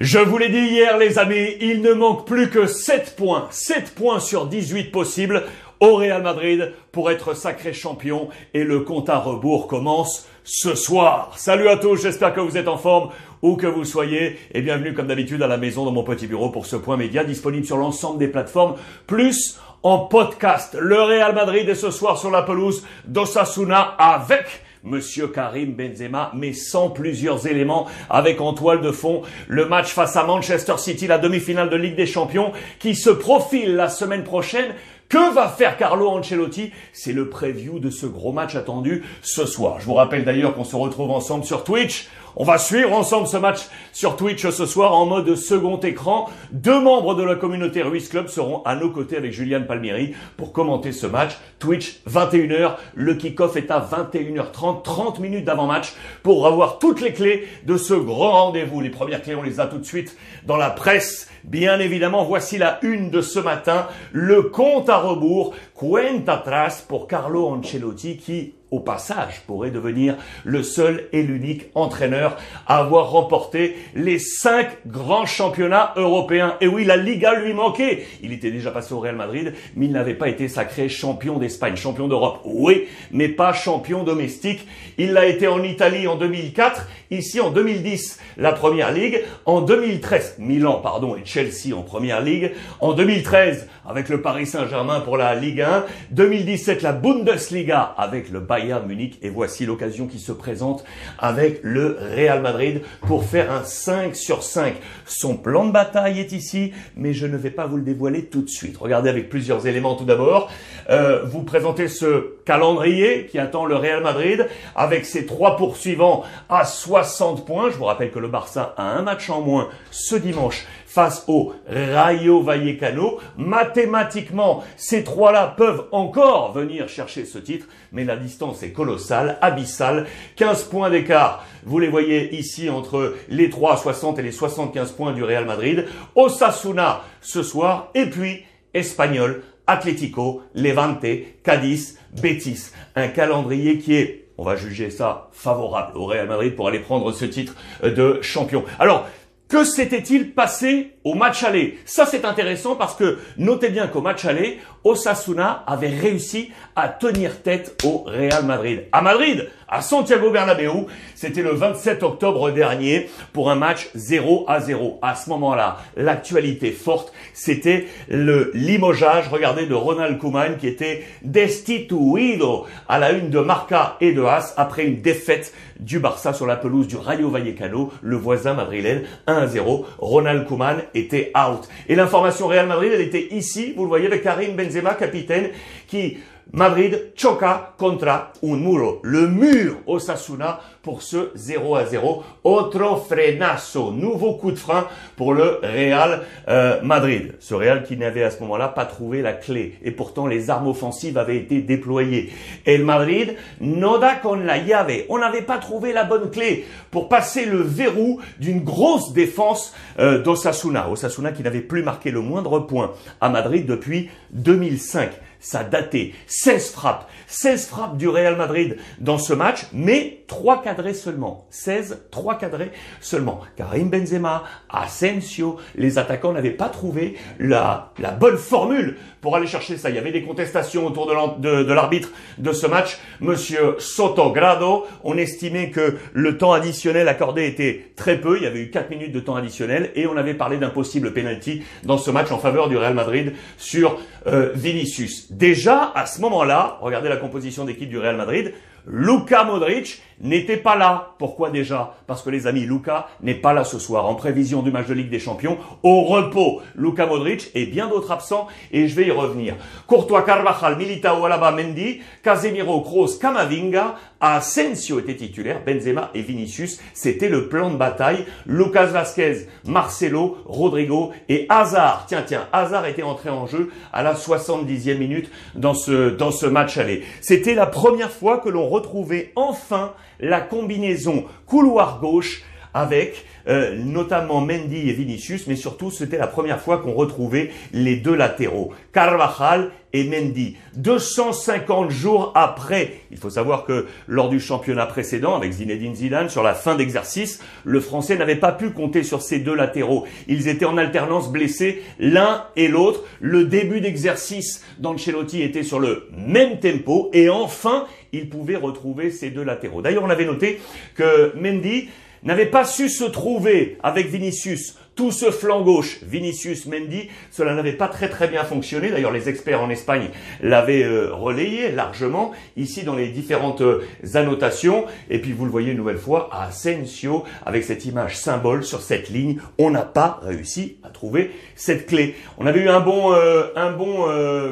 Je vous l'ai dit hier les amis, il ne manque plus que 7 points, 7 points sur 18 possibles au Real Madrid pour être sacré champion et le compte à rebours commence ce soir. Salut à tous, j'espère que vous êtes en forme où que vous soyez et bienvenue comme d'habitude à la maison dans mon petit bureau pour ce point média disponible sur l'ensemble des plateformes plus en podcast. Le Real Madrid est ce soir sur la pelouse d'Osasuna avec Monsieur Karim Benzema, mais sans plusieurs éléments, avec en toile de fond le match face à Manchester City, la demi-finale de Ligue des Champions, qui se profile la semaine prochaine. Que va faire Carlo Ancelotti? C'est le preview de ce gros match attendu ce soir. Je vous rappelle d'ailleurs qu'on se retrouve ensemble sur Twitch. On va suivre ensemble ce match sur Twitch ce soir en mode second écran. Deux membres de la communauté Ruiz Club seront à nos côtés avec Julian Palmieri pour commenter ce match. Twitch 21h, le kick-off est à 21h30, 30 minutes d'avant-match pour avoir toutes les clés de ce grand rendez-vous. Les premières clés, on les a tout de suite dans la presse. Bien évidemment, voici la une de ce matin, le compte à rebours, cuenta atrás pour Carlo Ancelotti qui au passage, pourrait devenir le seul et l'unique entraîneur à avoir remporté les cinq grands championnats européens. Et oui, la Liga lui manquait. Il était déjà passé au Real Madrid, mais il n'avait pas été sacré champion d'Espagne, champion d'Europe. Oui, mais pas champion domestique. Il l'a été en Italie en 2004, ici en 2010, la Première Ligue, en 2013, Milan, pardon, et Chelsea en Première Ligue, en 2013, avec le Paris Saint-Germain pour la Ligue 1, 2017, la Bundesliga avec le Bayern Bayern Munich. Et voici l'occasion qui se présente avec le Real Madrid pour faire un 5 sur 5. Son plan de bataille est ici, mais je ne vais pas vous le dévoiler tout de suite. Regardez avec plusieurs éléments tout d'abord. Euh, vous présentez ce calendrier qui attend le Real Madrid avec ses trois poursuivants à 60 points. Je vous rappelle que le Barça a un match en moins ce dimanche face au Rayo Vallecano. Mathématiquement, ces trois-là peuvent encore venir chercher ce titre, mais la distance est colossale, abyssale. 15 points d'écart, vous les voyez ici entre les 3 60 et les 75 points du Real Madrid. Osasuna ce soir, et puis Espagnol, Atlético, Levante, Cadiz, Betis. Un calendrier qui est on va juger ça favorable au Real Madrid pour aller prendre ce titre de champion. Alors, que s'était-il passé au match aller Ça c'est intéressant parce que notez bien qu'au match aller, Osasuna avait réussi à tenir tête au Real Madrid. À Madrid, à Santiago Bernabéu, c'était le 27 octobre dernier pour un match 0 à 0. À ce moment-là, l'actualité forte, c'était le limogeage, regardez, de Ronald Koeman qui était destituido à la une de Marca et de As après une défaite du Barça sur la pelouse du Rayo Vallecano, le voisin madrilène 1-0. Ronald Koeman était out. Et l'information Real Madrid, elle était ici, vous le voyez, avec Karim Benzema, capitaine, qui Madrid choca contra un muro, le mur Osasuna pour ce 0 à 0. Otro frenazo, nouveau coup de frein pour le Real euh, Madrid. Ce Real qui n'avait à ce moment-là pas trouvé la clé et pourtant les armes offensives avaient été déployées. Et le Madrid no da con la llave. On n'avait pas trouvé la bonne clé pour passer le verrou d'une grosse défense euh, d'Osasuna. Osasuna qui n'avait plus marqué le moindre point à Madrid depuis 2005 ça datait. 16 frappes, 16 frappes du Real Madrid dans ce match, mais 3 cadrés seulement. 16, 3 cadrés seulement. Karim Benzema, Asensio, les attaquants n'avaient pas trouvé la, la bonne formule pour aller chercher ça. Il y avait des contestations autour de l'arbitre de, ce match. Monsieur Sotogrado, on estimait que le temps additionnel accordé était très peu. Il y avait eu 4 minutes de temps additionnel et on avait parlé d'un possible penalty dans ce match en faveur du Real Madrid sur euh, Vinicius. Déjà, à ce moment-là, regardez la composition d'équipe du Real Madrid, Luka Modric n'était pas là. Pourquoi déjà? Parce que les amis, Luka n'est pas là ce soir en prévision du match de Ligue des Champions. Au repos, Luka Modric et bien d'autres absents et je vais y revenir. Courtois, Carvajal, Militao, Alaba, Mendy, Casemiro, Kroos, Camavinga, Asensio était titulaire, Benzema et Vinicius, c'était le plan de bataille. Lucas Vasquez, Marcelo, Rodrigo et Hazard. Tiens, tiens, Hazard était entré en jeu à la 70e minute dans ce, dans ce match aller. C'était la première fois que l'on retrouvait enfin la combinaison couloir gauche avec euh, notamment Mendy et Vinicius, mais surtout c'était la première fois qu'on retrouvait les deux latéraux, Carvajal et Mendy. 250 jours après, il faut savoir que lors du championnat précédent, avec Zinedine Zidane, sur la fin d'exercice, le Français n'avait pas pu compter sur ces deux latéraux. Ils étaient en alternance blessés l'un et l'autre. Le début d'exercice d'Ancelotti était sur le même tempo et enfin, il pouvait retrouver ces deux latéraux. D'ailleurs, on avait noté que Mendy n'avait pas su se trouver avec Vinicius tout ce flanc gauche, Vinicius Mendy, cela n'avait pas très très bien fonctionné. D'ailleurs, les experts en Espagne l'avaient euh, relayé largement ici dans les différentes euh, annotations. Et puis vous le voyez une nouvelle fois, Asensio avec cette image symbole sur cette ligne, on n'a pas réussi à trouver cette clé. On avait eu un bon euh, un bon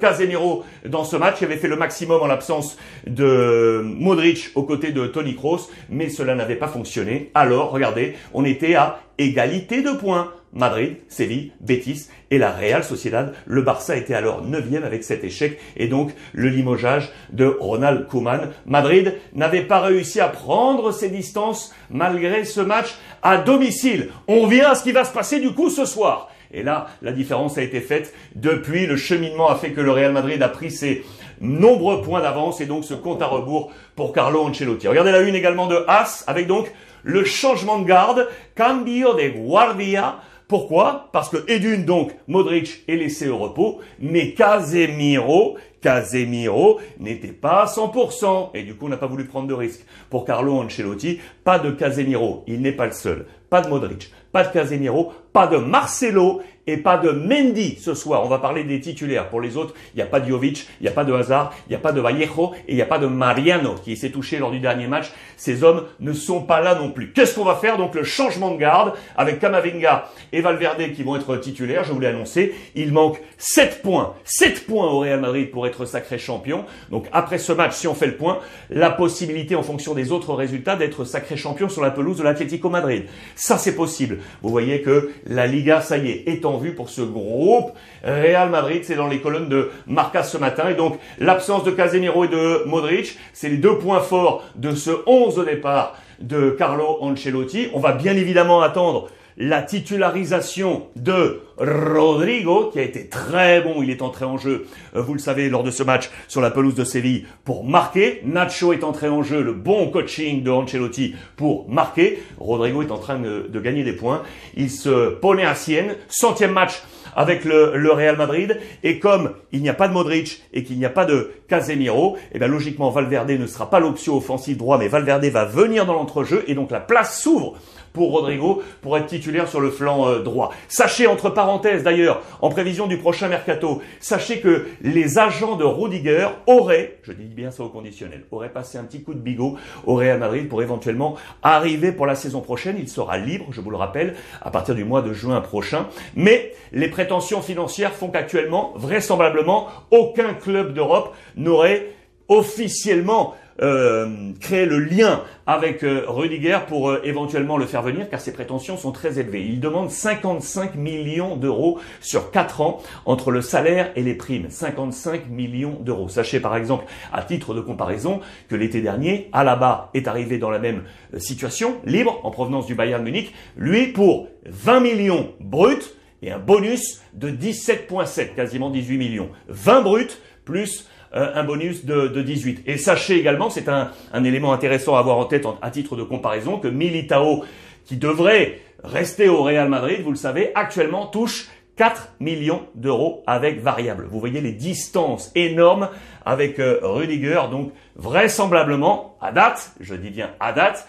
Casemiro dans ce match, qui avait fait le maximum en l'absence de Modric aux côtés de Tony Kroos, mais cela n'avait pas fonctionné. Alors, regardez, on était à égalité de points. Madrid, Séville, Betis et la Real Sociedad. Le Barça était alors neuvième avec cet échec et donc le limogeage de Ronald Koeman. Madrid n'avait pas réussi à prendre ses distances malgré ce match à domicile. On à ce qui va se passer du coup ce soir. Et là, la différence a été faite. Depuis, le cheminement a fait que le Real Madrid a pris ses nombreux points d'avance et donc ce compte à rebours pour Carlo Ancelotti. Regardez la une également de As avec donc le changement de garde, cambio de guardia. Pourquoi? Parce que Edune, donc, Modric est laissé au repos, mais Casemiro, Casemiro n'était pas à 100%, et du coup on n'a pas voulu prendre de risque. Pour Carlo Ancelotti, pas de Casemiro, il n'est pas le seul. Pas de Modric, pas de Casemiro, pas de Marcelo et pas de Mendy ce soir. On va parler des titulaires. Pour les autres, il n'y a pas de Jovic, il n'y a pas de Hazard, il n'y a pas de Vallejo et il n'y a pas de Mariano qui s'est touché lors du dernier match. Ces hommes ne sont pas là non plus. Qu'est-ce qu'on va faire? Donc le changement de garde avec Kamavinga et Valverde qui vont être titulaires, je vous l'ai annoncé. Il manque 7 points. 7 points au Real Madrid pour être sacré champion. Donc après ce match, si on fait le point, la possibilité en fonction des autres résultats d'être sacré champion sur la pelouse de l'Atlético Madrid. Ça c'est possible. Vous voyez que la Liga, ça y est, est en pour ce groupe. Real Madrid, c'est dans les colonnes de Marca ce matin. Et donc, l'absence de Casemiro et de Modric, c'est les deux points forts de ce 11 au départ de Carlo Ancelotti. On va bien évidemment attendre la titularisation de Rodrigo, qui a été très bon, il est entré en jeu, euh, vous le savez, lors de ce match sur la pelouse de Séville pour marquer. Nacho est entré en jeu, le bon coaching de Ancelotti pour marquer. Rodrigo est en train de, gagner des points. Il se ponait à Sienne, centième match avec le, Real Madrid. Et comme il n'y a pas de Modric et qu'il n'y a pas de Casemiro, et eh bien logiquement Valverde ne sera pas l'option offensive droit, mais Valverde va venir dans l'entrejeu et donc la place s'ouvre pour Rodrigo pour être titulaire sur le flanc euh, droit. Sachez, entre parenthèses d'ailleurs, en prévision du prochain mercato, sachez que les agents de Rudiger auraient, je dis bien ça au conditionnel, auraient passé un petit coup de bigot au Real Madrid pour éventuellement arriver pour la saison prochaine. Il sera libre, je vous le rappelle, à partir du mois de juin prochain. Mais les prétentions financières font qu'actuellement, vraisemblablement, aucun club d'Europe n'aurait officiellement euh, créer le lien avec euh, Rudiger pour euh, éventuellement le faire venir, car ses prétentions sont très élevées. Il demande 55 millions d'euros sur 4 ans entre le salaire et les primes. 55 millions d'euros. Sachez par exemple, à titre de comparaison, que l'été dernier, Alaba est arrivé dans la même situation, libre, en provenance du Bayern Munich, lui pour 20 millions bruts et un bonus de 17,7, quasiment 18 millions. 20 bruts plus un bonus de, de, 18. Et sachez également, c'est un, un, élément intéressant à avoir en tête à titre de comparaison, que Militao, qui devrait rester au Real Madrid, vous le savez, actuellement touche 4 millions d'euros avec variable. Vous voyez les distances énormes avec euh, Rudiger, donc vraisemblablement, à date, je dis bien à date,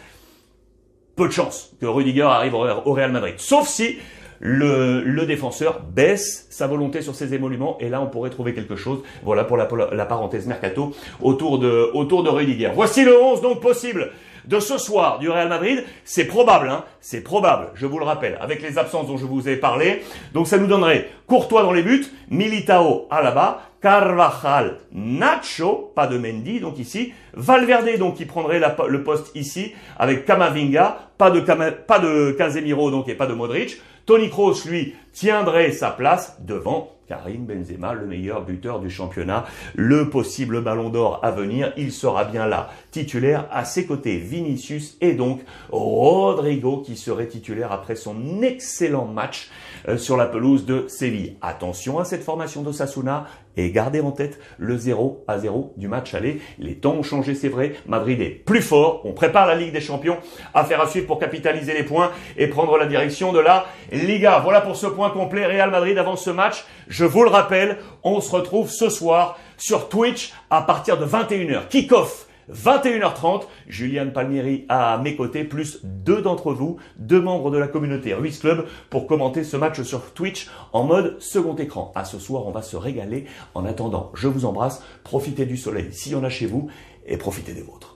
peu de chance que Rudiger arrive au Real Madrid. Sauf si le, défenseur baisse sa volonté sur ses émoluments et là on pourrait trouver quelque chose. Voilà pour la, la parenthèse mercato autour de, autour de Rudiger. Voici le 11 donc possible de ce soir du Real Madrid. C'est probable, hein, c'est probable, je vous le rappelle, avec les absences dont je vous ai parlé. Donc ça nous donnerait Courtois dans les buts, Militao à Alaba, Carvajal, Nacho, pas de Mendy, donc ici, Valverde, donc qui prendrait le poste ici, avec Kamavinga, pas de, pas de Casemiro, donc et pas de Modric. Tony Kroos, lui, tiendrait sa place devant Karim Benzema, le meilleur buteur du championnat, le possible ballon d'or à venir, il sera bien là, titulaire à ses côtés, Vinicius et donc Rodrigo qui serait titulaire après son excellent match euh, sur la pelouse de Séville. Attention à cette formation de Sasuna et gardez en tête le 0 à 0 du match aller. Les temps ont changé, c'est vrai. Madrid est plus fort. On prépare la Ligue des Champions. Affaire à suivre pour capitaliser les points et prendre la direction de la Liga. Voilà pour ce point complet. Real Madrid avant ce match. Vous le rappelle, on se retrouve ce soir sur Twitch à partir de 21h. Kick-off 21h30, Julian Palmieri à mes côtés, plus deux d'entre vous, deux membres de la communauté Ruiz Club, pour commenter ce match sur Twitch en mode second écran. À ce soir, on va se régaler. En attendant, je vous embrasse, profitez du soleil s'il y en a chez vous, et profitez des vôtres.